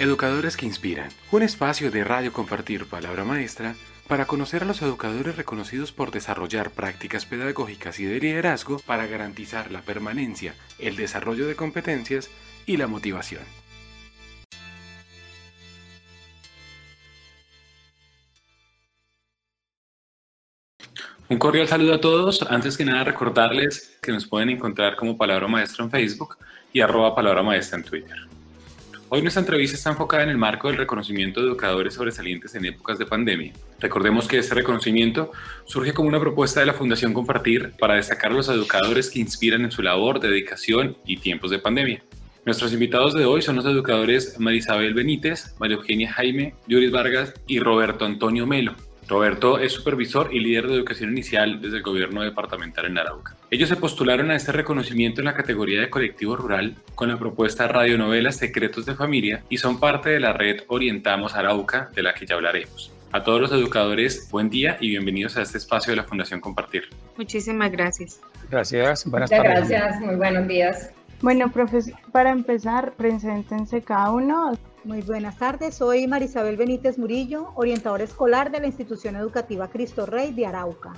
Educadores que Inspiran, un espacio de radio compartir palabra maestra para conocer a los educadores reconocidos por desarrollar prácticas pedagógicas y de liderazgo para garantizar la permanencia, el desarrollo de competencias y la motivación. Un cordial saludo a todos. Antes que nada recordarles que nos pueden encontrar como Palabra Maestra en Facebook y arroba Palabra Maestra en Twitter. Hoy nuestra entrevista está enfocada en el marco del reconocimiento de educadores sobresalientes en épocas de pandemia. Recordemos que este reconocimiento surge como una propuesta de la Fundación Compartir para destacar a los educadores que inspiran en su labor, dedicación y tiempos de pandemia. Nuestros invitados de hoy son los educadores Marisabel Benítez, María Eugenia Jaime, Yuris Vargas y Roberto Antonio Melo. Roberto es supervisor y líder de educación inicial desde el gobierno departamental en Arauca. Ellos se postularon a este reconocimiento en la categoría de colectivo rural con la propuesta radionovela Secretos de Familia y son parte de la red Orientamos Arauca, de la que ya hablaremos. A todos los educadores, buen día y bienvenidos a este espacio de la Fundación Compartir. Muchísimas gracias. Gracias, buenas Muchas tardes. Gracias, muy buenos días. Bueno, profesor, para empezar, preséntense cada uno. Muy buenas tardes, soy Marisabel Benítez Murillo, orientadora escolar de la institución educativa Cristo Rey de Arauca.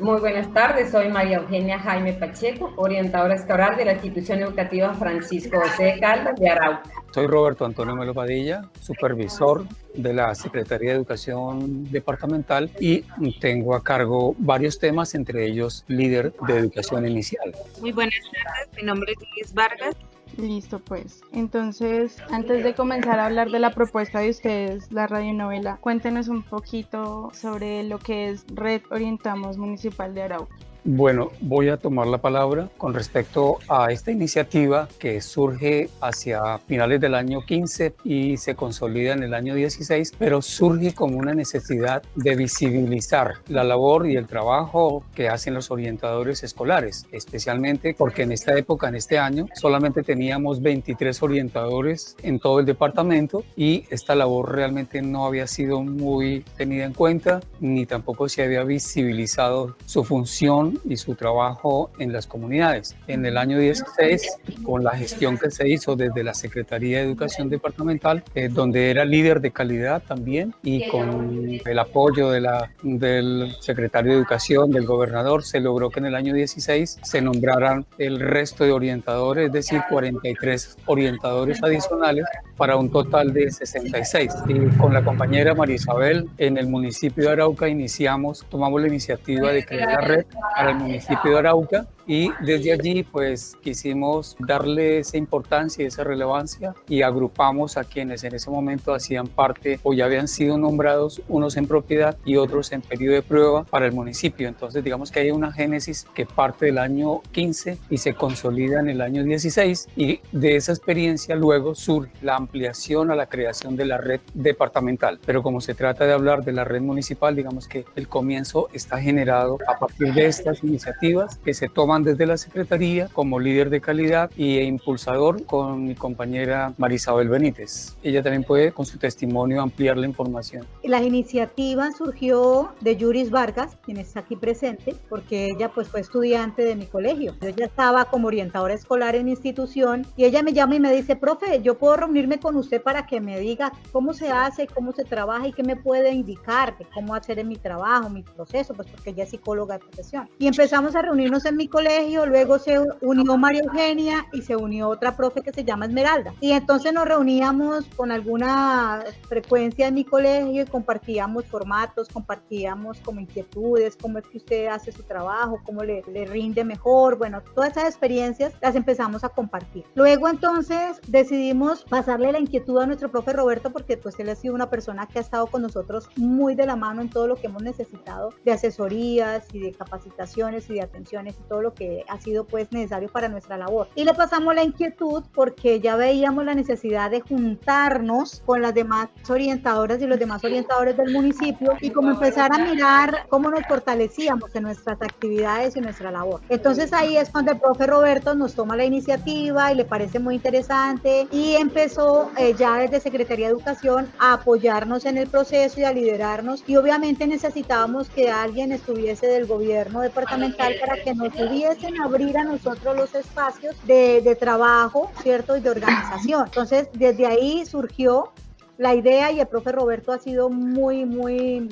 Muy buenas tardes, soy María Eugenia Jaime Pacheco, orientadora escolar de la institución educativa Francisco José Caldas de Arauca. Soy Roberto Antonio Melo Padilla, supervisor de la Secretaría de Educación Departamental y tengo a cargo varios temas, entre ellos líder de educación inicial. Muy buenas tardes, mi nombre es Luis Vargas, Listo, pues. Entonces, antes de comenzar a hablar de la propuesta de ustedes, la radionovela, cuéntenos un poquito sobre lo que es Red Orientamos Municipal de Arauca. Bueno, voy a tomar la palabra con respecto a esta iniciativa que surge hacia finales del año 15 y se consolida en el año 16, pero surge como una necesidad de visibilizar la labor y el trabajo que hacen los orientadores escolares, especialmente porque en esta época, en este año, solamente teníamos 23 orientadores en todo el departamento y esta labor realmente no había sido muy tenida en cuenta ni tampoco se había visibilizado su función y su trabajo en las comunidades. En el año 16, con la gestión que se hizo desde la Secretaría de Educación Departamental, eh, donde era líder de calidad también, y con el apoyo de la, del secretario de Educación, del gobernador, se logró que en el año 16 se nombraran el resto de orientadores, es decir, 43 orientadores adicionales para un total de 66. Y con la compañera María Isabel en el municipio de Arauca iniciamos, tomamos la iniciativa de crear la red para el municipio de Arauca y desde allí pues quisimos darle esa importancia y esa relevancia y agrupamos a quienes en ese momento hacían parte o ya habían sido nombrados, unos en propiedad y otros en periodo de prueba para el municipio. Entonces digamos que hay una génesis que parte del año 15 y se consolida en el año 16 y de esa experiencia luego surge la ampliación a la creación de la red departamental. Pero como se trata de hablar de la red municipal, digamos que el comienzo está generado a partir de estas iniciativas que se toman desde la Secretaría como líder de calidad y impulsador con mi compañera Marisabel Benítez. Ella también puede con su testimonio ampliar la información. La iniciativa surgió de Yuris Vargas, quien está aquí presente, porque ella pues fue estudiante de mi colegio. Yo ya estaba como orientadora escolar en institución y ella me llama y me dice, profe, yo puedo reunirme con usted para que me diga cómo se hace, cómo se trabaja y qué me puede indicar cómo hacer en mi trabajo, mi proceso, pues porque ella es psicóloga de profesión. Y empezamos a reunirnos en mi colegio luego se unió María Eugenia y se unió otra profe que se llama Esmeralda. Y entonces nos reuníamos con alguna frecuencia en mi colegio y compartíamos formatos, compartíamos como inquietudes, cómo es que usted hace su trabajo, cómo le, le rinde mejor. Bueno, todas esas experiencias las empezamos a compartir. Luego entonces decidimos pasarle la inquietud a nuestro profe Roberto porque pues él ha sido una persona que ha estado con nosotros muy de la mano en todo lo que hemos necesitado de asesorías y de capacitaciones y de atenciones y todo lo que ha sido pues necesario para nuestra labor. Y le pasamos la inquietud porque ya veíamos la necesidad de juntarnos con las demás orientadoras y los demás orientadores del municipio y como empezar a mirar cómo nos fortalecíamos en nuestras actividades y nuestra labor. Entonces ahí es cuando el profe Roberto nos toma la iniciativa y le parece muy interesante y empezó eh, ya desde Secretaría de Educación a apoyarnos en el proceso y a liderarnos y obviamente necesitábamos que alguien estuviese del gobierno departamental para que nos hubiera empiecen abrir a nosotros los espacios de, de trabajo, ¿cierto? Y de organización. Entonces, desde ahí surgió la idea y el profe Roberto ha sido muy, muy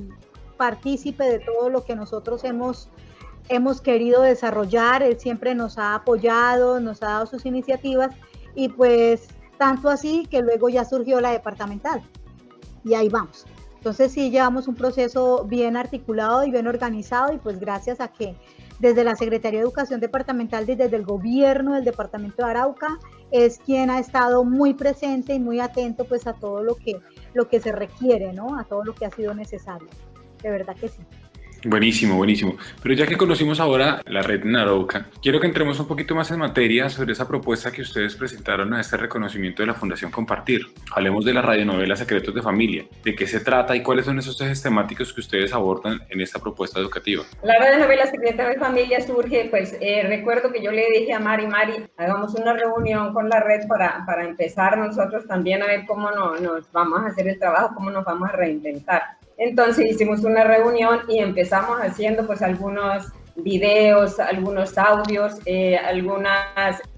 partícipe de todo lo que nosotros hemos, hemos querido desarrollar. Él siempre nos ha apoyado, nos ha dado sus iniciativas y pues tanto así que luego ya surgió la departamental. Y ahí vamos. Entonces sí llevamos un proceso bien articulado y bien organizado y pues gracias a que desde la Secretaría de Educación Departamental y desde el gobierno del departamento de Arauca es quien ha estado muy presente y muy atento pues a todo lo que, lo que se requiere, ¿no? A todo lo que ha sido necesario. De verdad que sí. Buenísimo, buenísimo. Pero ya que conocimos ahora la red Naroca, quiero que entremos un poquito más en materia sobre esa propuesta que ustedes presentaron a este reconocimiento de la Fundación Compartir. Hablemos de la radionovela Secretos de Familia, de qué se trata y cuáles son esos ejes temáticos que ustedes abordan en esta propuesta educativa. La radionovela Secretos de Familia surge, pues eh, recuerdo que yo le dije a Mari, Mari, hagamos una reunión con la red para, para empezar nosotros también a ver cómo no, nos vamos a hacer el trabajo, cómo nos vamos a reinventar. Entonces hicimos una reunión y empezamos haciendo pues algunos videos, algunos audios, eh,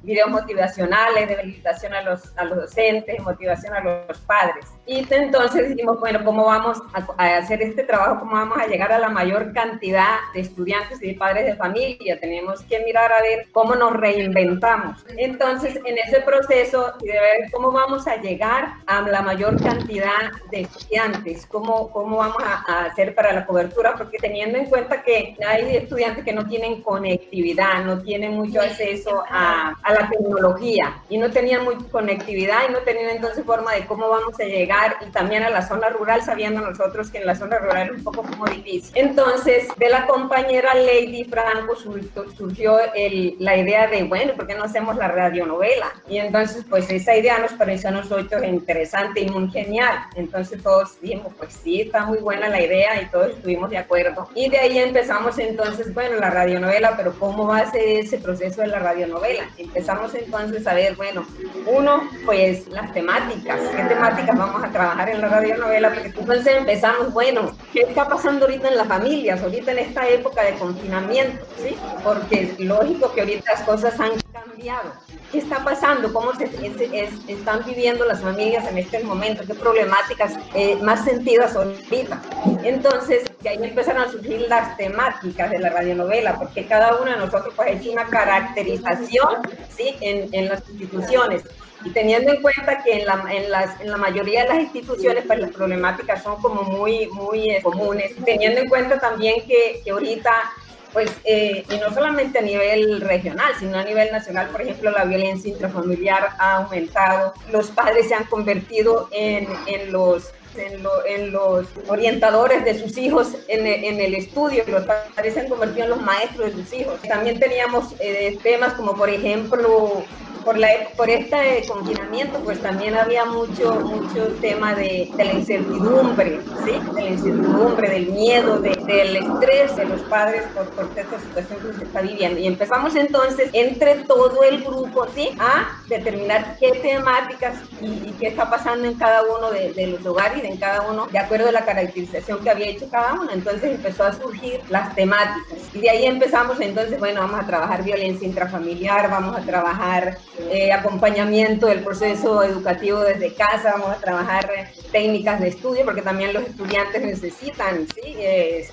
videos motivacionales de felicitación a los, a los docentes, motivación a los padres. Y entonces dijimos, bueno, ¿cómo vamos a, hacer este trabajo? ¿Cómo vamos a llegar a la mayor cantidad de estudiantes y de padres de familia? Tenemos que mirar a ver cómo nos reinventamos. Entonces, en ese proceso, de ver cómo vamos a llegar a la mayor cantidad de estudiantes, cómo, cómo vamos a, a hacer para la cobertura, porque teniendo en cuenta que hay estudiantes que no tienen conectividad, no tienen mucho acceso a, a la tecnología y no tenían mucha conectividad y no tenían entonces forma de cómo vamos a llegar y también a la zona rural, sabiendo nosotros que en la zona rural es un poco como difícil. Entonces, de la compañera Lady Franco surgió el, la idea de, bueno, ¿por qué no hacemos la radionovela? Y entonces, pues esa idea nos pareció a nosotros interesante y muy genial. Entonces todos dijimos, pues sí, está muy buena la idea y todos estuvimos de acuerdo. Y de ahí empezamos entonces, bueno, la radionovela, pero ¿cómo va a ser ese proceso de la radionovela? Empezamos entonces a ver, bueno, uno, pues las temáticas, qué temáticas vamos a trabajar en la radionovela, porque entonces empezamos, bueno, ¿qué está pasando ahorita en las familias, ahorita en esta época de confinamiento, ¿sí? Porque es lógico que ahorita las cosas han cambiado. ¿Qué está pasando? ¿Cómo se, están viviendo las familias en este momento? ¿Qué problemáticas eh, más sentidas ahorita? Entonces, de ahí empezaron a surgir las temáticas de la radionovela, porque cada uno de nosotros pues, ha hecho una caracterización ¿sí? en, en las instituciones. Y teniendo en cuenta que en la, en, las, en la mayoría de las instituciones pues las problemáticas son como muy, muy eh, comunes, teniendo en cuenta también que, que ahorita pues, eh, y no solamente a nivel regional, sino a nivel nacional, por ejemplo, la violencia intrafamiliar ha aumentado, los padres se han convertido en, en los en, los orientadores de sus hijos en, en, el estudio, los padres se han convertido en los maestros de sus hijos. También teníamos eh, temas como, por ejemplo, por, la, por este confinamiento, pues también había mucho, mucho tema de, la incertidumbre, ¿sí? De la incertidumbre, del miedo, de, del estrés de los padres por, por esta situación que se está viviendo. Y empezamos entonces, entre todo el grupo, ¿sí? A determinar qué temáticas y, qué está pasando en cada uno de, de, los hogares, en cada uno, de acuerdo a la caracterización que había hecho cada uno. Entonces empezó a surgir las temáticas. Y de ahí empezamos entonces, bueno, vamos a trabajar violencia intrafamiliar, vamos a trabajar eh, acompañamiento del proceso educativo desde casa, vamos a trabajar técnicas de estudio, porque también los estudiantes necesitan, ¿sí?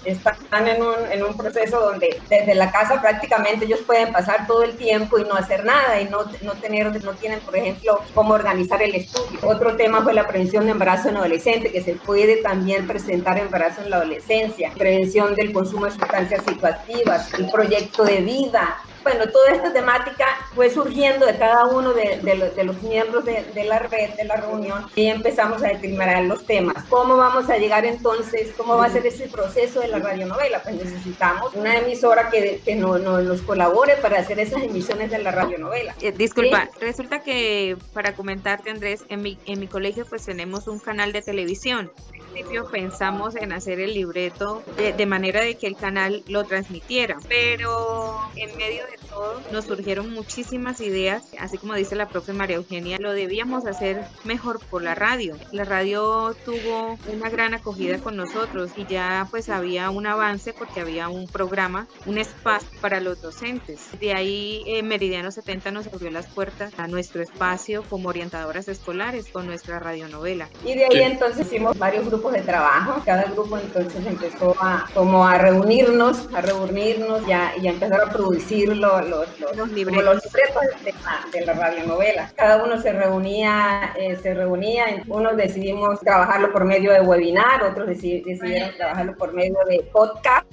están en un, en un, proceso donde desde la casa prácticamente ellos pueden pasar todo el tiempo y no hacer nada y no, no, tener, no tienen, por ejemplo, cómo organizar el estudio. Otro tema fue la prevención de embarazo en adolescente, que se puede también presentar embarazo en la adolescencia, prevención del consumo de sustancias psicoactivas, el proyecto de vida, bueno, toda esta temática fue surgiendo de cada uno de, de, los miembros de, la red, de la reunión, y empezamos a determinar los temas. ¿Cómo vamos a llegar entonces? ¿Cómo va a ser ese proceso de la radionovela? Pues necesitamos una emisora que, que no, nos colabore para hacer esas emisiones de la radionovela. Eh, disculpa, resulta que para comentarte, Andrés, en mi, en mi colegio pues tenemos un canal de televisión principio pensamos en hacer el libreto de, de, manera de que el canal lo transmitiera, pero en medio de todo, nos surgieron muchísimas ideas, así como dice la profe María Eugenia, lo debíamos hacer mejor por la radio. La radio tuvo una gran acogida con nosotros y ya pues había un avance porque había un programa, un espacio para los docentes. De ahí eh, Meridiano 70 nos abrió las puertas a nuestro espacio como orientadoras escolares con nuestra radionovela. Y de ahí entonces hicimos varios grupos de trabajo. Cada grupo entonces empezó a como a reunirnos, a reunirnos ya, y a empezar a producir los, los, los, libretos, los libretos de, la, de la radionovela. Cada uno se reunía, eh, se reunía, unos decidimos trabajarlo por medio de webinar, otros decidieron trabajarlo por medio de podcast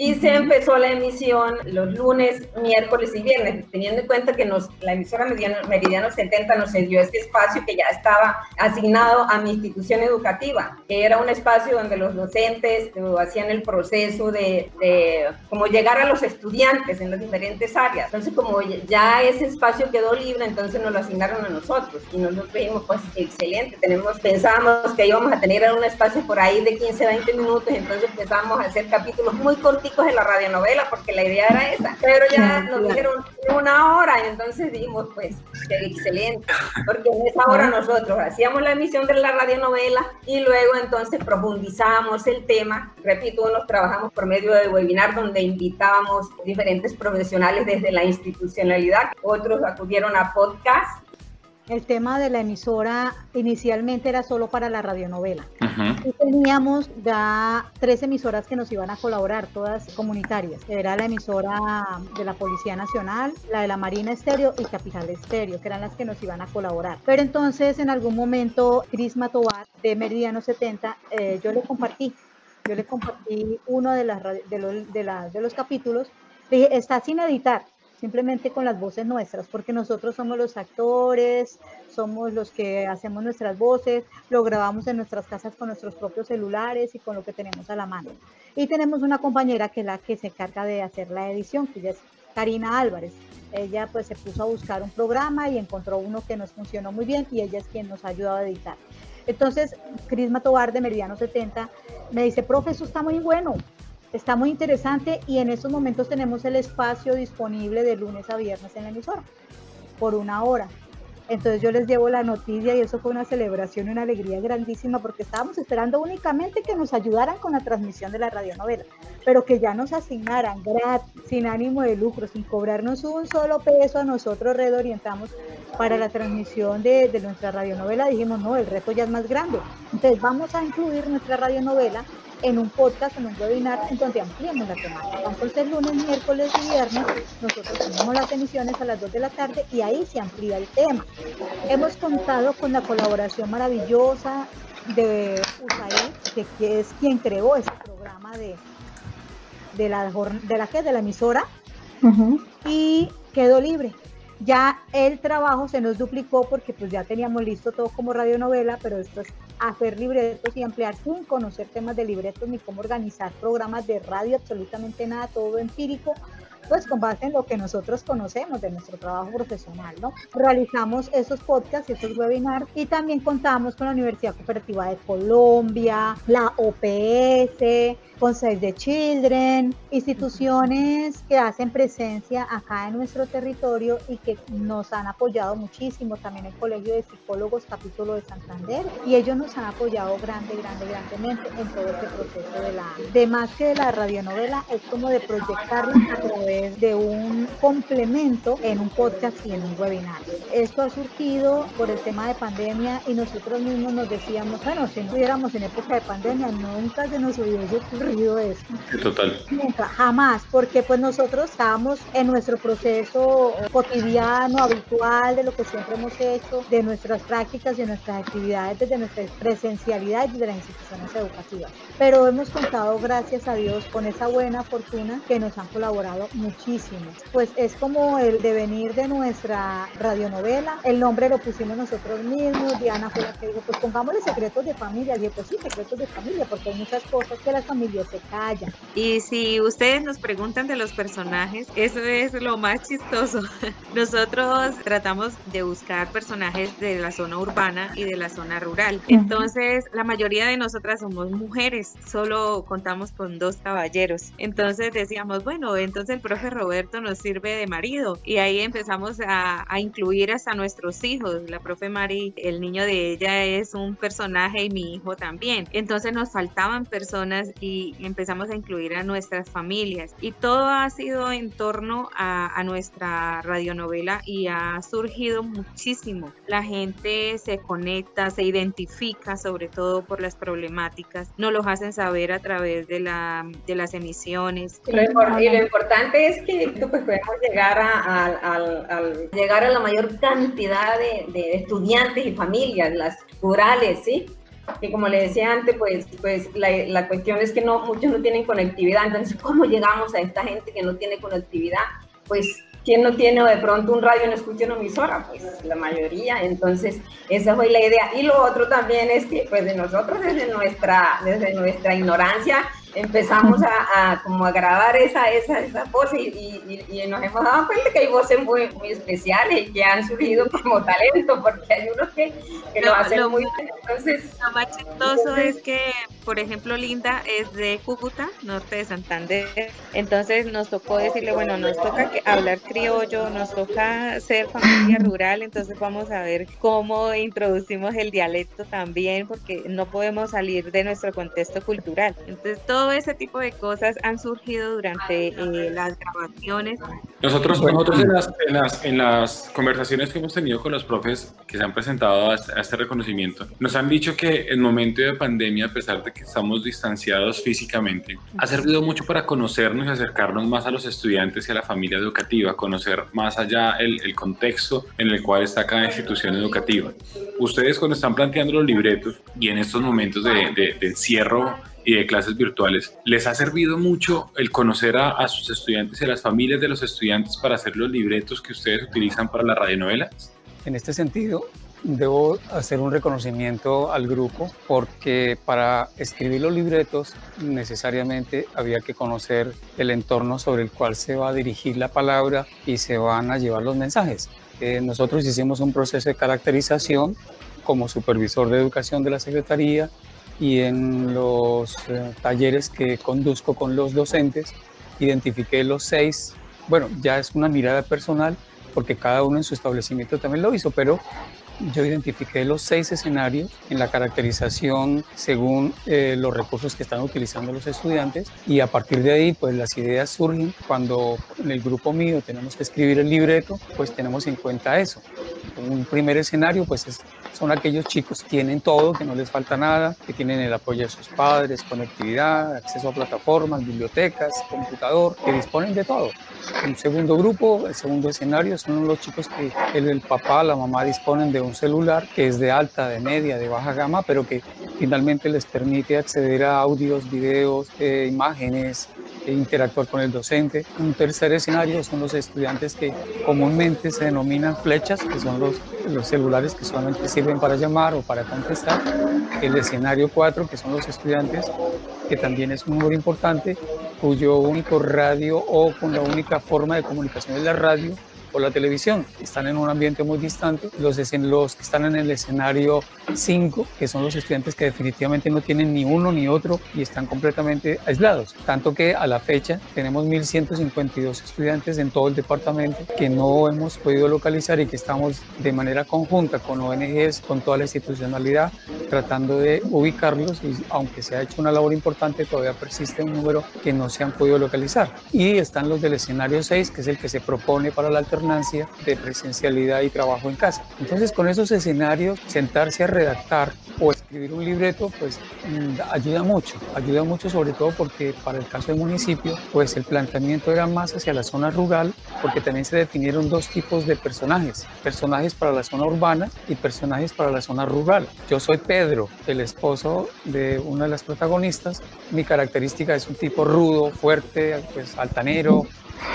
y se empezó la emisión los lunes, miércoles y viernes, teniendo en cuenta que nos, la emisora Meridiano, Meridiano 70 nos dio este espacio que ya estaba asignado a mi institución educativa, que era un espacio donde los docentes eh, hacían el proceso de, de como llegar a los estudiantes en las diferentes áreas. Entonces, como ya ese espacio quedó libre, entonces nos lo asignaron a nosotros y nosotros dijimos, pues excelente, tenemos, pensábamos que íbamos a tener un espacio por ahí de 15, 20 minutos, entonces empezamos a hacer capítulos muy cortitos en la radionovela, porque la idea era esa. Pero ya nos dijeron una hora, y entonces dijimos, pues, qué excelente, porque en esa hora nosotros hacíamos la emisión de la radionovela y luego entonces profundizamos el tema. Repito, unos trabajamos por medio de webinar donde invitábamos diferentes profesionales desde la institucionalidad, otros acudieron a podcast el tema de la emisora inicialmente era solo para la radionovela. Y teníamos ya tres emisoras que nos iban a colaborar, todas comunitarias. Era la emisora de la Policía Nacional, la de la Marina Estéreo y Capital Estéreo, que eran las que nos iban a colaborar. Pero entonces en algún momento Cris Matobar de Meridiano 70, eh, yo le compartí, yo le compartí uno de, las, de, los, de, de los capítulos, le dije, está sin editar, simplemente con las voces nuestras, porque nosotros somos los actores, somos los que hacemos nuestras voces, lo grabamos en nuestras casas con nuestros propios celulares y con lo que tenemos a la mano. Y tenemos una compañera que es la que se encarga de hacer la edición, que ella es Karina Álvarez. Ella pues se puso a buscar un programa y encontró uno que nos funcionó muy bien y ella es quien nos ha ayudado a editar. Entonces, Cris Matobar de Meridiano 70 me dice, profe, eso está muy bueno, Está muy interesante y en estos momentos tenemos el espacio disponible de lunes a viernes en la emisora por una hora. Entonces yo les llevo la noticia y eso fue una celebración y una alegría grandísima porque estábamos esperando únicamente que nos ayudaran con la transmisión de la radionovela, pero que ya nos asignaran gratis, sin ánimo de lucro, sin cobrarnos un solo peso a nosotros Red Orientamos para la transmisión de, de nuestra radionovela. Dijimos, no, el reto ya es más grande. Entonces vamos a incluir nuestra radionovela en un podcast, en un webinar, en donde ampliamos la temática. Entonces, lunes, miércoles y viernes, nosotros tenemos las emisiones a las 2 de la tarde y ahí se amplía el tema. Hemos contado con la colaboración maravillosa de USAID, que es quien creó ese programa de, de, la, de, la, de la emisora, y quedó libre. Ya el trabajo se nos duplicó porque pues ya teníamos listo todo como radionovela, pero esto es hacer libretos y ampliar sin conocer temas de libretos ni cómo organizar programas de radio, absolutamente nada, todo empírico, pues con base en lo que nosotros conocemos de nuestro trabajo profesional, ¿no? Realizamos esos podcasts, esos webinars y también contamos con la Universidad Cooperativa de Colombia, la OPS, con Save the Children, instituciones que hacen presencia acá en nuestro territorio y que nos han apoyado muchísimo, también el Colegio de Psicólogos Capítulo de Santander, y ellos nos han apoyado grande, grande, grandemente en todo este proceso de la, de más que de la radionovela, es como de proyectarla a través de un complemento en un podcast y en un webinar. Esto ha surgido por el tema de pandemia y nosotros mismos nos decíamos, bueno, si estuviéramos en época de pandemia, nunca se nos hubiese ocurrido eso. Total. Nunca, jamás, porque pues nosotros estábamos en nuestro proceso cotidiano, habitual, de lo que siempre hemos hecho, de nuestras prácticas y de nuestras actividades, desde nuestra presencialidad y desde las instituciones educativas. Pero hemos contado, gracias a Dios, con esa buena fortuna que nos han colaborado muchísimo. Pues es como el devenir de nuestra radionovela, el nombre lo pusimos nosotros mismos, Diana fue la que dijo, pues pongámosle secretos de familia, y pues sí, secretos de familia, porque hay muchas cosas que las familias se calla. Y si ustedes nos preguntan de los personajes, eso es lo más chistoso. Nosotros tratamos de buscar personajes de la zona urbana y de la zona rural. Entonces, la mayoría de nosotras somos mujeres, solo contamos con dos caballeros. Entonces decíamos, bueno, entonces el Roberto nos sirve de marido y ahí empezamos a, incluir hasta nuestros hijos. La profe Mari, el niño de ella es un personaje y mi hijo también. Entonces nos faltaban personas y empezamos a incluir a nuestras familias y todo ha sido en torno a, a nuestra radionovela y ha surgido muchísimo. La gente se conecta, se identifica sobre todo por las problemáticas, nos los hacen saber a través de las emisiones. Y lo, y lo importante es que pues, podemos llegar a, llegar a la mayor cantidad de, de, estudiantes y familias, las rurales, ¿sí? Que como le decía antes, pues, pues la, la cuestión es que no, muchos no tienen conectividad, entonces, ¿cómo llegamos a esta gente que no tiene conectividad? Pues ¿Quién no tiene de pronto un radio no escucha una emisora? Pues la mayoría. Entonces, esa fue la idea. Y lo otro también es que, pues de nosotros, desde nuestra, desde nuestra ignorancia, empezamos a, como a grabar esa, esa, esa voz y, y, nos hemos dado cuenta que hay voces muy, muy especiales que han surgido como talento, porque hay unos que, que lo, hacen muy bien. Entonces, lo más chistoso es que, por ejemplo, Linda es de Cúcuta, norte de Santander, entonces nos tocó decirle, bueno, nos toca hablar criollo, nos toca ser familia rural, entonces vamos a ver cómo introducimos el dialecto también, porque no podemos salir de nuestro contexto cultural. Entonces, todo todo ese tipo de cosas han surgido durante eh, las grabaciones. Nosotros, nosotros en, las, en, las, en, las, conversaciones que hemos tenido con los profes que se han presentado a este, a este reconocimiento, nos han dicho que el momento de pandemia, a pesar de que estamos distanciados físicamente, ha servido mucho para conocernos y acercarnos más a los estudiantes y a la familia educativa, conocer más allá el, el contexto en el cual está cada institución educativa. Ustedes cuando están planteando los libretos y en estos momentos de, de, de encierro y de clases virtuales, ¿les ha servido mucho el conocer a, sus estudiantes y a las familias de los estudiantes para hacer los libretos que ustedes utilizan para las radionovelas? En este sentido, debo hacer un reconocimiento al grupo porque para escribir los libretos necesariamente había que conocer el entorno sobre el cual se va a dirigir la palabra y se van a llevar los mensajes. Eh, nosotros hicimos un proceso de caracterización como supervisor de educación de la Secretaría y en los eh, talleres que conduzco con los docentes identifiqué los seis, bueno, ya es una mirada personal porque cada uno en su establecimiento también lo hizo, pero yo identifiqué los seis escenarios en la caracterización según eh, los recursos que están utilizando los estudiantes y a partir de ahí pues las ideas surgen cuando en el grupo mío tenemos que escribir el libreto pues tenemos en cuenta eso. Un primer escenario pues es son aquellos chicos que tienen todo, que no les falta nada, que tienen el apoyo de sus padres, conectividad, acceso a plataformas, bibliotecas, computador, que disponen de todo. Un segundo grupo, el segundo escenario, son los chicos que el, el papá, la mamá disponen de un celular que es de alta, de media, de baja gama, pero que finalmente les permite acceder a audios, videos, eh, imágenes, interactuar con el docente. Un tercer escenario son los estudiantes que comúnmente se denominan flechas, que son los, los celulares que solamente sirven para llamar o para contestar. El escenario 4, que son los estudiantes, que también es un número importante, cuyo único radio o con la única forma de comunicación es la radio o la televisión. Están en un ambiente muy distante. Los, los que están en el escenario 5, que son los estudiantes que definitivamente no tienen ni uno ni otro y están completamente aislados. Tanto que a la fecha tenemos 1.152 estudiantes en todo el departamento que no hemos podido localizar y que estamos de manera conjunta con ONGs, con toda la institucionalidad, tratando de ubicarlos y aunque se ha hecho una labor importante, todavía persiste un número que no se han podido localizar. Y están los del escenario 6, que es el que se propone para la alternancia de presencialidad y trabajo en casa. Entonces, con esos escenarios, sentarse a redactar o escribir un libreto, pues mm, ayuda mucho, ayuda mucho sobre todo porque para el caso del municipio, pues el planteamiento era más hacia la zona rural, porque también se definieron dos tipos de personajes, personajes para la zona urbana y personajes para la zona rural. Yo soy Pedro, el esposo de una de las protagonistas, mi característica es un tipo rudo, fuerte, pues altanero,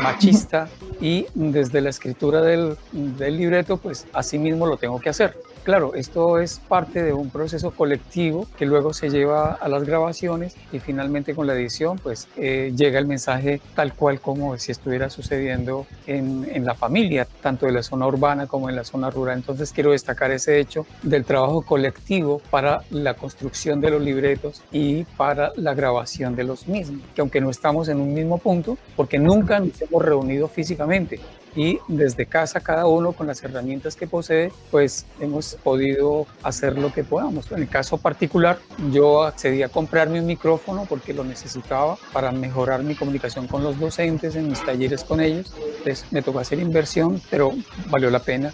machista y desde la escritura del, del, libreto, pues así mismo lo tengo que hacer. Claro, esto es parte de un proceso colectivo que luego se lleva a las grabaciones y finalmente con la edición pues eh, llega el mensaje tal cual como si estuviera sucediendo en, en la familia, tanto en la zona urbana como en la zona rural. Entonces quiero destacar ese hecho del trabajo colectivo para la construcción de los libretos y para la grabación de los mismos, que aunque no estamos en un mismo punto, porque nunca nos hemos reunido físicamente, y desde casa cada uno con las herramientas que posee, pues hemos podido hacer lo que podamos. En el caso particular, yo accedí a comprarme un micrófono porque lo necesitaba para mejorar mi comunicación con los docentes en mis talleres con ellos. Entonces me tocó hacer inversión, pero valió la pena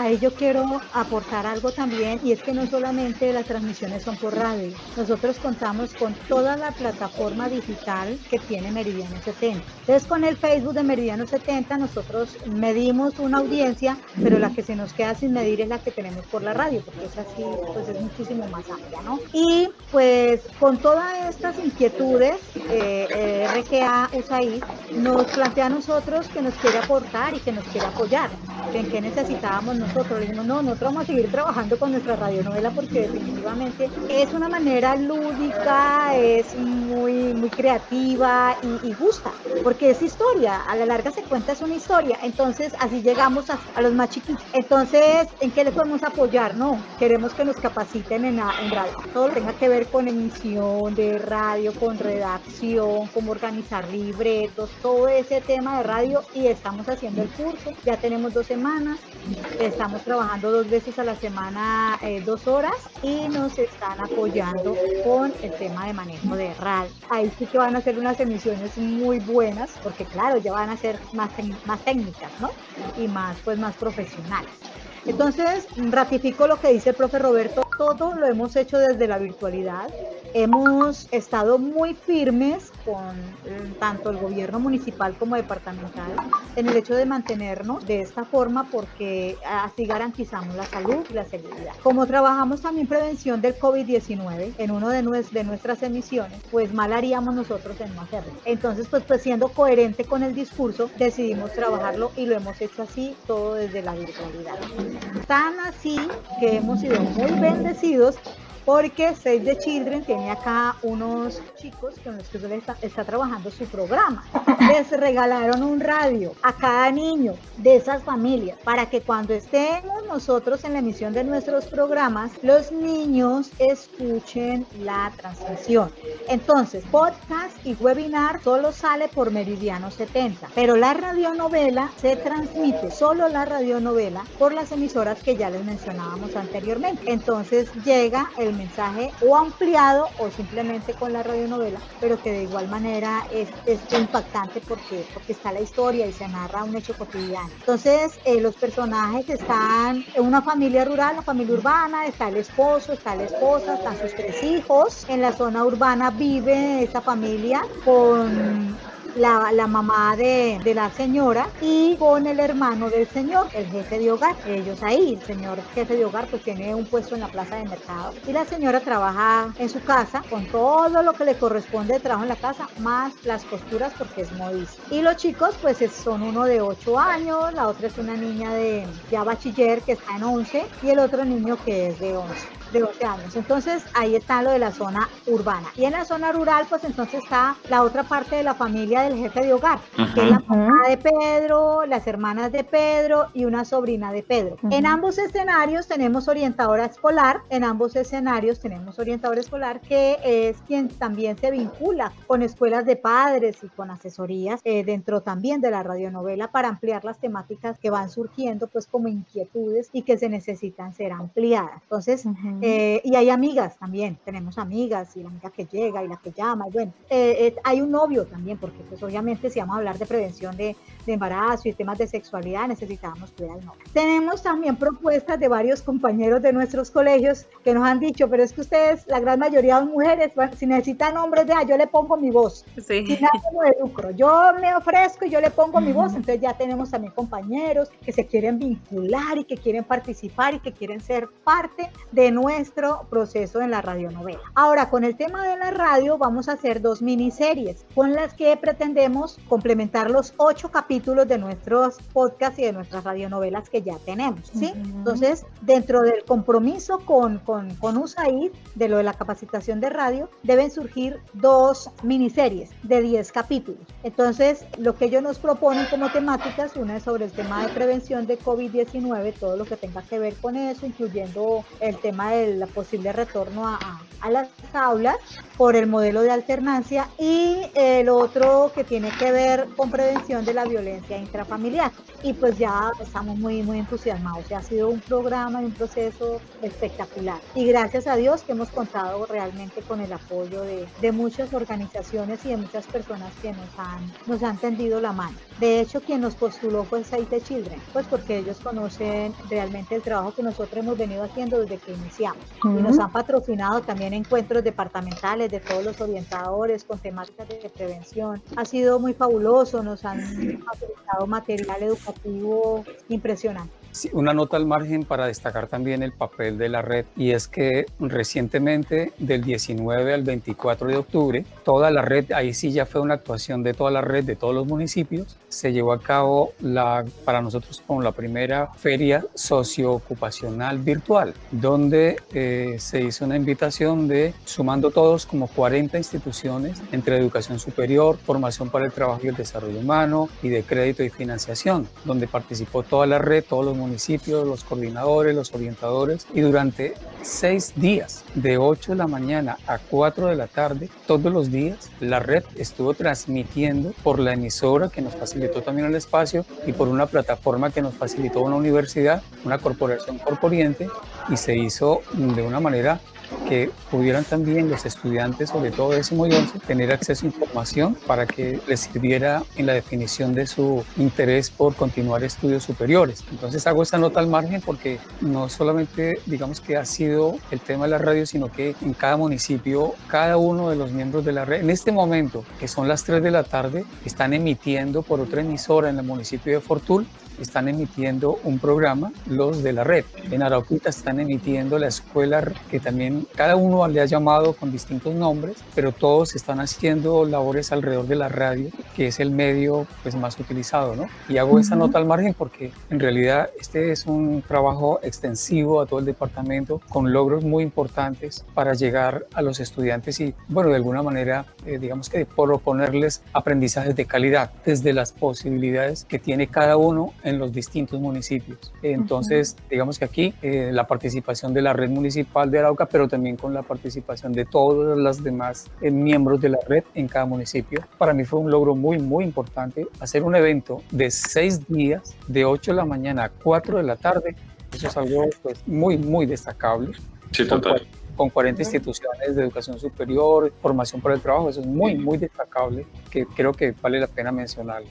Ahí yo quiero aportar algo también y es que no solamente las transmisiones son por radio, nosotros contamos con toda la plataforma digital que tiene Meridiano 70. Entonces con el Facebook de Meridiano 70 nosotros medimos una audiencia, pero la que se nos queda sin medir es la que tenemos por la radio, porque es así, pues es muchísimo más amplia, ¿no? Y pues con todas estas inquietudes, eh, eh RGA USAID nos plantea a nosotros que nos quiere aportar y que nos quiere apoyar, en qué necesitábamos nosotros. Le dijimos, no, nosotros vamos a seguir trabajando con nuestra radionovela porque definitivamente es una manera lúdica, es muy, muy creativa y, y justa, porque es historia, a la larga se cuenta es una historia, entonces así llegamos a, los más chiquitos. Entonces, ¿en qué le podemos apoyar? No, queremos que nos capaciten en, en radio. Todo lo tenga que ver con emisión de radio, con redacción, cómo organizar libretos, todo ese tema de radio y estamos haciendo el curso, ya tenemos dos semanas, Estamos trabajando dos veces a la semana, eh, dos horas, y nos están apoyando con el tema de manejo de radio. Ahí sí que van a ser unas emisiones muy buenas, porque claro, ya van a ser más, más técnicas, ¿no? Y más, pues, más profesionales. Entonces, ratifico lo que dice el profe Roberto, todo lo hemos hecho desde la virtualidad. Hemos estado muy firmes con eh, tanto el gobierno municipal como departamental en el hecho de mantenernos de esta forma porque así garantizamos la salud y la seguridad. Como trabajamos también prevención del COVID-19 en uno de, de nuestras emisiones, pues mal haríamos nosotros en no hacerlo. Entonces, pues, pues siendo coherente con el discurso, decidimos trabajarlo y lo hemos hecho así todo desde la virtualidad. Tan así que hemos sido muy bendecidos porque Save the Children tiene acá unos chicos con los que está, está, trabajando su programa. Les regalaron un radio a cada niño de esas familias para que cuando estemos nosotros en la emisión de nuestros programas, los niños escuchen la transmisión. Entonces, podcast y webinar solo sale por Meridiano 70, pero la radionovela se transmite, solo la radionovela, por las emisoras que ya les mencionábamos anteriormente. Entonces llega el mensaje o ampliado o simplemente con la radionovela, pero que de igual manera es, es impactante porque, porque está la historia y se narra un hecho cotidiano. Entonces, eh, los personajes están en una familia rural, una familia urbana, está el esposo, está la esposa, están sus tres hijos. En la zona urbana vive esta familia con la, la mamá de, de, la señora y con el hermano del señor, el jefe de hogar. Ellos ahí, el señor jefe de hogar pues tiene un puesto en la plaza de mercado y la señora trabaja en su casa con todo lo que le corresponde de trabajo en la casa, más las costuras porque es modista. Y los chicos pues son uno de 8 años, la otra es una niña de ya bachiller que está en 11 y el otro niño que es de 11 de 12 años. Entonces ahí está lo de la zona urbana. Y en la zona rural, pues entonces está la otra parte de la familia del jefe de hogar, que es la mamá de Pedro, las hermanas de Pedro y una sobrina de Pedro. En ambos escenarios tenemos orientadora escolar, en ambos escenarios tenemos orientadora escolar que es quien también se vincula con escuelas de padres y con asesorías eh, dentro también de la radionovela para ampliar las temáticas que van surgiendo pues como inquietudes y que se necesitan ser ampliadas. Entonces, eh, y hay amigas también, tenemos amigas y la amiga que llega y la que llama. Y bueno, eh, eh, hay un novio también, porque pues obviamente si vamos a hablar de prevención de, de embarazo y temas de sexualidad, necesitábamos cuidar al novio. Tenemos también propuestas de varios compañeros de nuestros colegios que nos han dicho, pero es que ustedes, la gran mayoría son mujeres, si necesitan hombres, ya yo le pongo mi voz. Sí. Sin ánimo de lucro. Yo me ofrezco y yo le pongo mi voz. Entonces ya tenemos también compañeros que se quieren vincular y que quieren participar y que quieren ser parte de nuestro proceso en la radionovela. Ahora, con el tema de la radio, vamos a hacer dos miniseries con las que pretendemos complementar los ocho capítulos de nuestros podcasts y de nuestras radionovelas que ya tenemos, ¿sí? Entonces, dentro del compromiso con, con, con USAID, de lo de la capacitación de radio, deben surgir dos miniseries de 10 capítulos. Entonces, lo que ellos nos proponen como temáticas, una es sobre el tema de prevención de COVID-19, todo lo que tenga que ver con eso, incluyendo el tema del posible retorno a, a las aulas por el modelo de alternancia y el otro que tiene que ver con prevención de la violencia intrafamiliar. Y pues ya estamos muy, muy entusiasmados. ha sido un programa y un proceso espectacular. Y gracias a Dios que hemos contado realmente con el apoyo de, de muchas organizaciones y de muchas personas que nos han, nos han tendido la mano. De hecho, quien nos postuló fue Save the Children, pues porque ellos conocen realmente el trabajo que nosotros hemos venido haciendo desde que iniciamos. Y nos han patrocinado también encuentros departamentales de todos los orientadores con temáticas de prevención. Ha sido muy fabuloso, nos han facilitado material educativo impresionante una nota al margen para destacar también el papel de la red y es que recientemente del 19 al 24 de octubre toda la red, ahí sí ya fue una actuación de toda la red de todos los municipios, se llevó a cabo la, para nosotros como la primera feria socioocupacional virtual donde eh, se hizo una invitación de sumando todos como 40 instituciones entre educación superior, formación para el trabajo y el desarrollo humano y de crédito y financiación donde participó toda la red, todos los municipios, los coordinadores, los orientadores y durante seis días, de 8 de la mañana a 4 de la tarde, todos los días, la red estuvo transmitiendo por la emisora que nos facilitó también el espacio y por una plataforma que nos facilitó una universidad, una corporación corporiente y se hizo de una manera que pudieran también los estudiantes, sobre todo décimo y once, tener acceso a información para que les sirviera en la definición de su interés por continuar estudios superiores. Entonces hago esa nota al margen porque no solamente digamos que ha sido el tema de la radio, sino que en cada municipio, cada uno de los miembros de la red, en este momento, que son las 3 de la tarde, están emitiendo por otra emisora en el municipio de Fortul están emitiendo un programa, los de la red. En Arauquita están emitiendo la escuela que también cada uno le ha llamado con distintos nombres, pero todos están haciendo labores alrededor de la radio, que es el medio pues, más utilizado. ¿no? Y hago esa nota al margen porque en realidad este es un trabajo extensivo a todo el departamento con logros muy importantes para llegar a los estudiantes y, bueno, de alguna manera, eh, digamos que proponerles aprendizajes de calidad desde las posibilidades que tiene cada uno en los distintos municipios. Entonces, digamos que aquí eh, la participación de la red municipal de Arauca, pero también con la participación de todos los demás eh, miembros de la red en cada municipio, para mí fue un logro muy, muy importante hacer un evento de seis días, de 8 de la mañana a 4 de la tarde. Eso es algo pues, muy, muy destacable. Sí, total con 40 instituciones de educación superior, formación para el trabajo, eso es muy, muy destacable, que creo que vale la pena mencionarlo.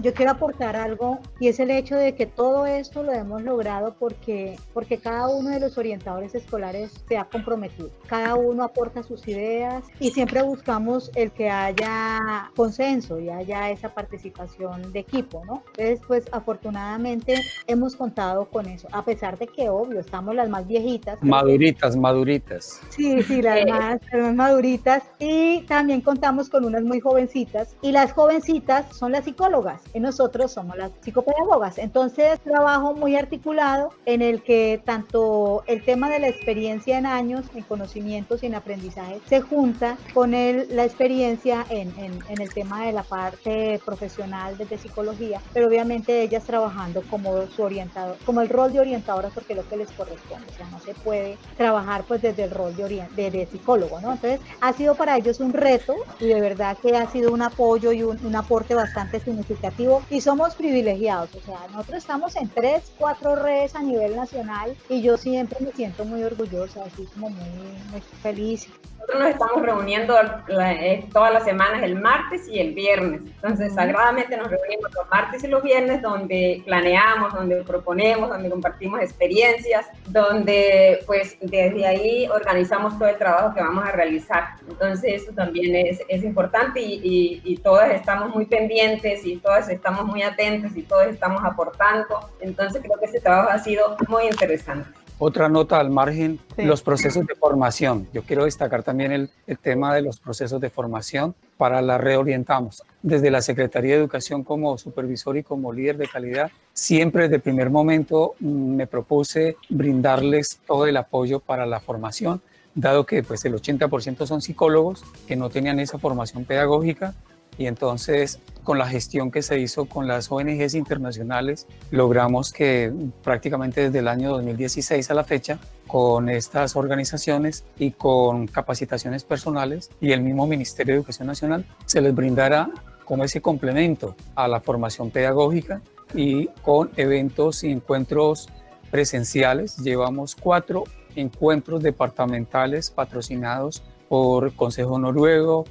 Yo quiero aportar algo y es el hecho de que todo esto lo hemos logrado porque, porque cada uno de los orientadores escolares se ha comprometido. Cada uno aporta sus ideas y siempre buscamos el que haya consenso y haya esa participación de equipo, ¿no? Entonces, pues afortunadamente hemos contado con eso, a pesar de que, obvio, estamos las más viejitas. Maduritas, maduritas. Sí, sí, las más, las más maduritas. Y también contamos con unas muy jovencitas. Y las jovencitas son las psicólogas y nosotros somos las psicopedagogas. Entonces, trabajo muy articulado en el que tanto el tema de la experiencia en años, en conocimientos y en aprendizaje se junta con el, la experiencia en, en, en, el tema de la parte profesional desde psicología, pero obviamente ellas trabajando como su orientador, como el rol de orientadora porque es lo que les corresponde, o sea, no se puede trabajar pues desde el rol de, de, de psicólogo, ¿no? Entonces, ha sido para ellos un reto y de verdad que ha sido un apoyo y un, un aporte bastante significativo y somos privilegiados. O sea, nosotros estamos en tres, cuatro redes a nivel nacional y yo siempre me siento muy orgullosa, así como muy, muy feliz nosotros nos estamos reuniendo eh, todas las semanas, el martes y el viernes. Entonces, sagradamente nos reunimos los martes y los viernes, donde planeamos, donde proponemos, donde compartimos experiencias, donde pues desde ahí organizamos todo el trabajo que vamos a realizar. Entonces, eso también es, es importante y, y, y todas estamos muy pendientes y todas estamos muy atentos y todos estamos aportando. Entonces, creo que este trabajo ha sido muy interesante. Otra nota al margen, los procesos de formación. Yo quiero destacar también el, el, tema de los procesos de formación para la reorientamos. Desde la Secretaría de Educación como supervisor y como líder de calidad, siempre desde el primer momento mm, me propuse brindarles todo el apoyo para la formación, dado que pues el 80% son psicólogos que no tenían esa formación pedagógica y entonces con la gestión que se hizo con las ONGs internacionales logramos que prácticamente desde el año 2016 a la fecha con estas organizaciones y con capacitaciones personales y el mismo Ministerio de Educación Nacional se les brindara como ese complemento a la formación pedagógica y con eventos y encuentros presenciales. Llevamos cuatro encuentros departamentales patrocinados por Consejo Noruego,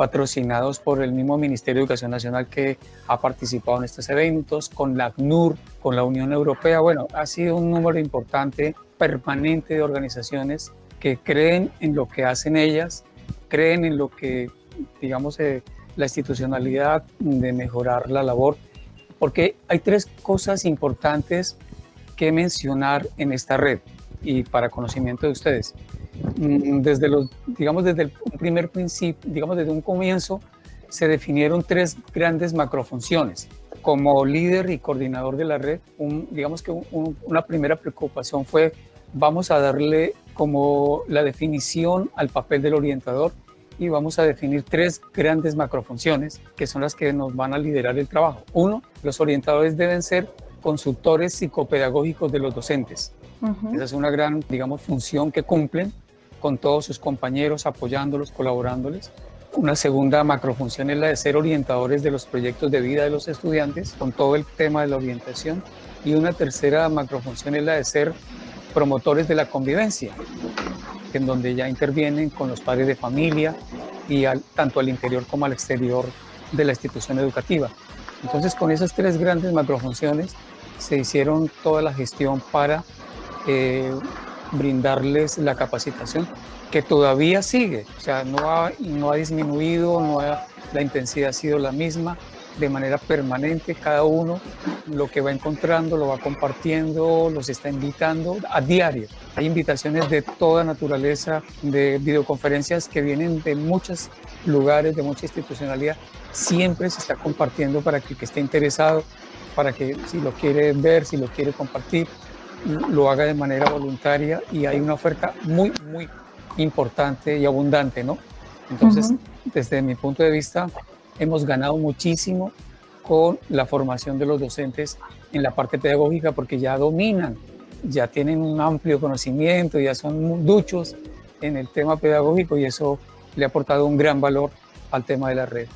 patrocinados por el mismo Ministerio de Educación Nacional que ha participado en estos eventos, con la ACNUR, con la Unión Europea. Bueno, ha sido un número importante, permanente de organizaciones que creen en lo que hacen ellas, creen en lo que, digamos, eh, la institucionalidad de mejorar la labor, porque hay tres cosas importantes que mencionar en esta red y para conocimiento de ustedes. Mm, desde los, digamos, desde el primer principio, digamos, desde un comienzo, se definieron tres grandes macrofunciones. Como líder y coordinador de la red, digamos que una primera preocupación fue, vamos a darle como la definición al papel del orientador y vamos a definir tres grandes macrofunciones que son las que nos van a liderar el trabajo. Uno, los orientadores deben ser consultores psicopedagógicos de los docentes. Esa es una gran, digamos, función que cumplen con todos sus compañeros, apoyándolos, colaborándoles. Una segunda macrofunción es la de ser orientadores de los proyectos de vida de los estudiantes, con todo el tema de la orientación. Y una tercera macrofunción es la de ser promotores de la convivencia, en donde ya intervienen con los padres de familia y tanto al interior como al exterior de la institución educativa. Entonces, con esas tres grandes macrofunciones se hicieron toda la gestión para eh, brindarles la capacitación que todavía sigue, o sea, no ha, no ha disminuido, no la intensidad ha sido la misma, de manera permanente, cada uno lo que va encontrando lo va compartiendo, los está invitando a diario. Hay invitaciones de toda naturaleza, de videoconferencias que vienen de muchos lugares, de mucha institucionalidad, siempre se está compartiendo para que el que esté interesado, para que si lo quiere ver, si lo quiere compartir, lo haga de manera voluntaria y hay una oferta muy, muy importante y abundante, ¿no? Entonces, desde mi punto de vista, hemos ganado muchísimo con la formación de los docentes en la parte pedagógica porque ya dominan, ya tienen un amplio conocimiento, ya son duchos en el tema pedagógico y eso le ha aportado un gran valor al tema de la red.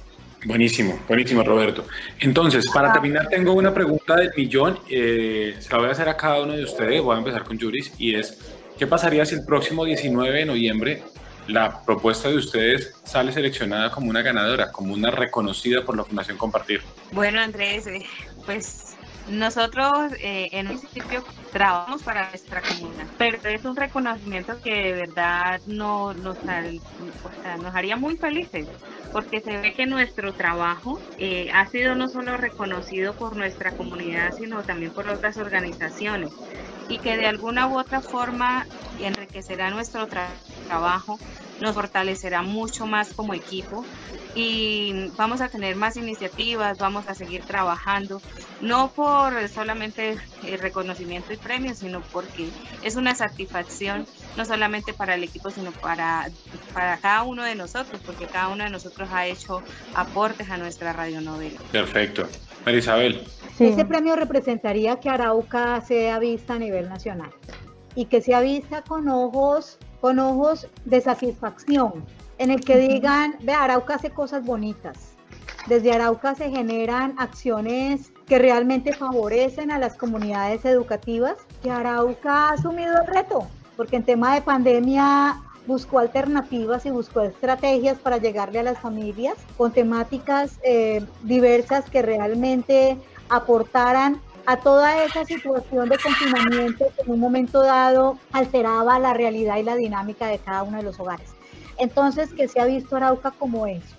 Buenísimo, buenísimo Roberto. Entonces, para terminar, tengo una pregunta del millón. Eh, se la voy a hacer a cada uno de ustedes. Voy a empezar con Juris y es, ¿qué pasaría si el próximo 19 de noviembre la propuesta de ustedes sale seleccionada como una ganadora, como una reconocida por la Fundación Compartir? Bueno, Andrés, eh, pues nosotros eh, en un sitio trabajamos para nuestra comunidad, pero es un reconocimiento que de verdad no, nos, nos haría muy felices, porque se ve que nuestro trabajo eh, ha sido no solo reconocido por nuestra comunidad, sino también por otras organizaciones y que de alguna u otra forma enriquecerá nuestro trabajo, nos fortalecerá mucho más como equipo y vamos a tener más iniciativas, vamos a seguir trabajando, no por solamente el reconocimiento y premios, sino porque es una satisfacción no solamente para el equipo, sino para, para cada uno de nosotros, porque cada uno de nosotros ha hecho aportes a nuestra radionovela. Perfecto. María Isabel. Ese premio representaría que Arauca sea vista a nivel nacional y que sea vista con ojos, con ojos de satisfacción, en el que digan, ve, Arauca hace cosas bonitas. Desde Arauca se generan acciones que realmente favorecen a las comunidades educativas, que Arauca ha asumido el reto, porque en tema de pandemia buscó alternativas y buscó estrategias para llegarle a las familias con temáticas eh, diversas que realmente aportaran a toda esa situación de confinamiento que en un momento dado alteraba la realidad y la dinámica de cada uno de los hogares. Entonces, que se ha visto Arauca como eso,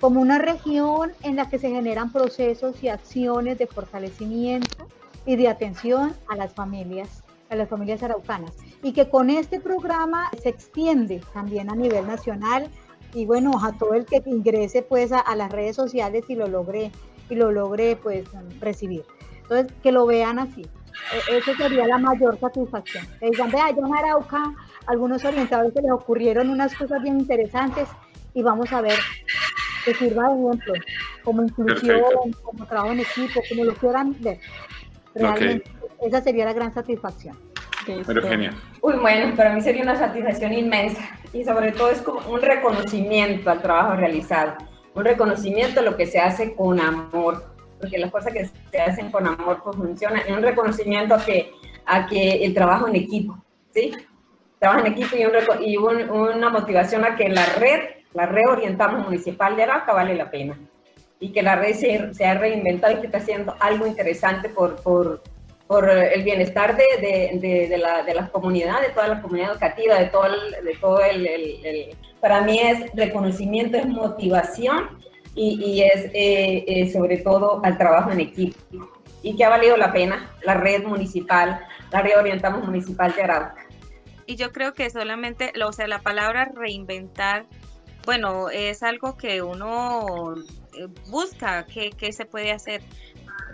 como una región en la que se generan procesos y acciones de fortalecimiento y de atención a las familias a las familias araucanas y que con este programa se extiende también a nivel nacional y bueno, a todo el que ingrese pues a, las redes sociales y lo logre y lo logre pues recibir. Entonces, que lo vean así. E, Esa sería la mayor satisfacción. Que digan, vea, yo en Arauca, algunos orientadores se les ocurrieron unas cosas bien interesantes y vamos a ver que sirva de ejemplo, como inclusión, como trabajo en equipo, como lo quieran ver. Realmente, esa sería la gran satisfacción. Pero genial. Uy, bueno, para mí sería una satisfacción inmensa y sobre todo es como un reconocimiento al trabajo realizado, un reconocimiento a lo que se hace con amor, porque las cosas que se hacen con amor pues funcionan, y un reconocimiento a que, a que el trabajo en equipo, ¿sí? Trabajo en equipo y, una motivación a que la red, la red Orientamos Municipal de Araca vale la pena y que la red se, se ha reinventado y que está haciendo algo interesante por, por por el bienestar de, de, de, la, de, la, comunidad, de toda la comunidad educativa, de todo el, de todo el, el, para mí es reconocimiento, es motivación y, y es eh, eh, sobre todo al trabajo en equipo. Y que ha valido la pena la red municipal, la red Orientamos Municipal de Arauca. Y yo creo que solamente, o sea, la palabra reinventar, bueno, es algo que uno eh, busca, que, que se puede hacer.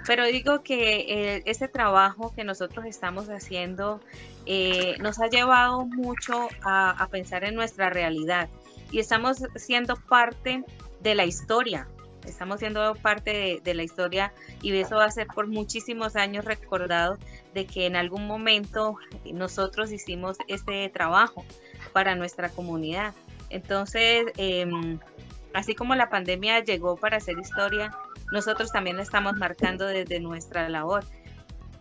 Pero digo que eh, este trabajo que nosotros estamos haciendo eh, nos ha llevado mucho a, pensar en nuestra realidad. Y estamos siendo parte de la historia. Estamos siendo parte de, la historia y eso va a ser por muchísimos años recordado de que en algún momento nosotros hicimos este trabajo para nuestra comunidad. Entonces, em, así como la pandemia llegó para hacer historia, nosotros también lo estamos marcando desde nuestra labor.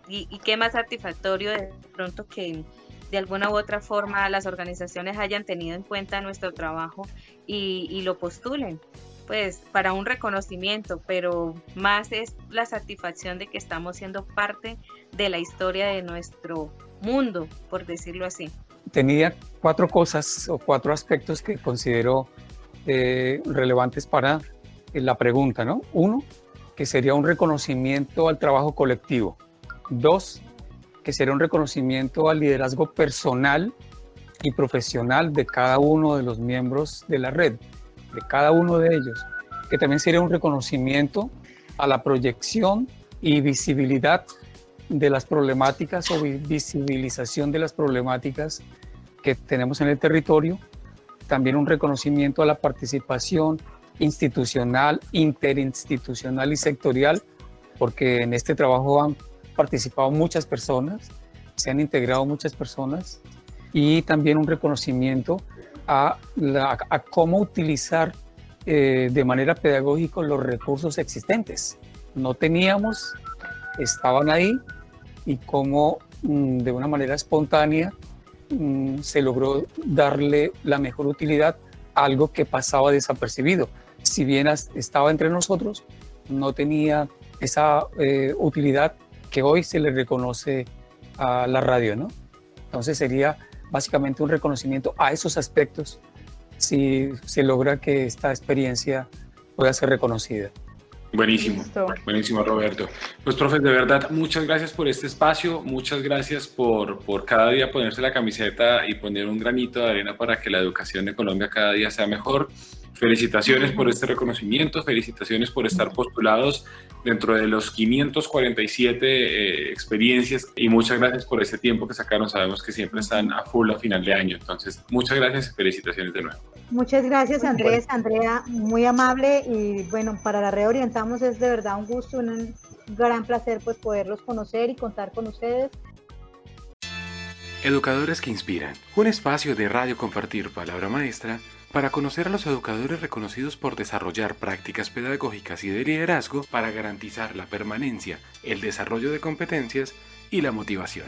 Y, qué más satisfactorio de pronto que de alguna u otra forma las organizaciones hayan tenido en cuenta nuestro trabajo y, lo postulen, pues para un reconocimiento, pero más es la satisfacción de que estamos siendo parte de la historia de nuestro mundo, por decirlo así. Tenía cuatro cosas o cuatro aspectos que considero eh, relevantes para la pregunta, ¿no? Uno, que sería un reconocimiento al trabajo colectivo. Dos, que sería un reconocimiento al liderazgo personal y profesional de cada uno de los miembros de la red, de cada uno de ellos. Que también sería un reconocimiento a la proyección y visibilidad de las problemáticas o visibilización de las problemáticas que tenemos en el territorio. También un reconocimiento a la participación institucional, interinstitucional y sectorial, porque en este trabajo han participado muchas personas, se han integrado muchas personas y también un reconocimiento a, cómo utilizar eh, de manera pedagógica los recursos existentes. No teníamos, estaban ahí y cómo mm, de una manera espontánea mm, se logró darle la mejor utilidad a algo que pasaba desapercibido si bien estaba entre nosotros, no tenía esa eh, utilidad que hoy se le reconoce a la radio, ¿no? Entonces sería básicamente un reconocimiento a esos aspectos si se logra que esta experiencia pueda ser reconocida. Buenísimo, buenísimo Roberto. Pues profe, de verdad, muchas gracias por este espacio, muchas gracias por, por cada día ponerse la camiseta y poner un granito de arena para que la educación de Colombia cada día sea mejor. Felicitaciones por este reconocimiento, felicitaciones por estar postulados dentro de los 547 eh, experiencias y muchas gracias por este tiempo que sacaron. Sabemos que siempre están a full a final de año. Entonces, muchas gracias y felicitaciones de nuevo. Muchas gracias Andrés, Andrea, muy amable y bueno, para la reorientamos es de verdad un gusto, un gran placer pues poderlos conocer y contar con ustedes. Educadores que inspiran, un espacio de radio compartir palabra maestra para conocer a los educadores reconocidos por desarrollar prácticas pedagógicas y de liderazgo para garantizar la permanencia, el desarrollo de competencias y la motivación.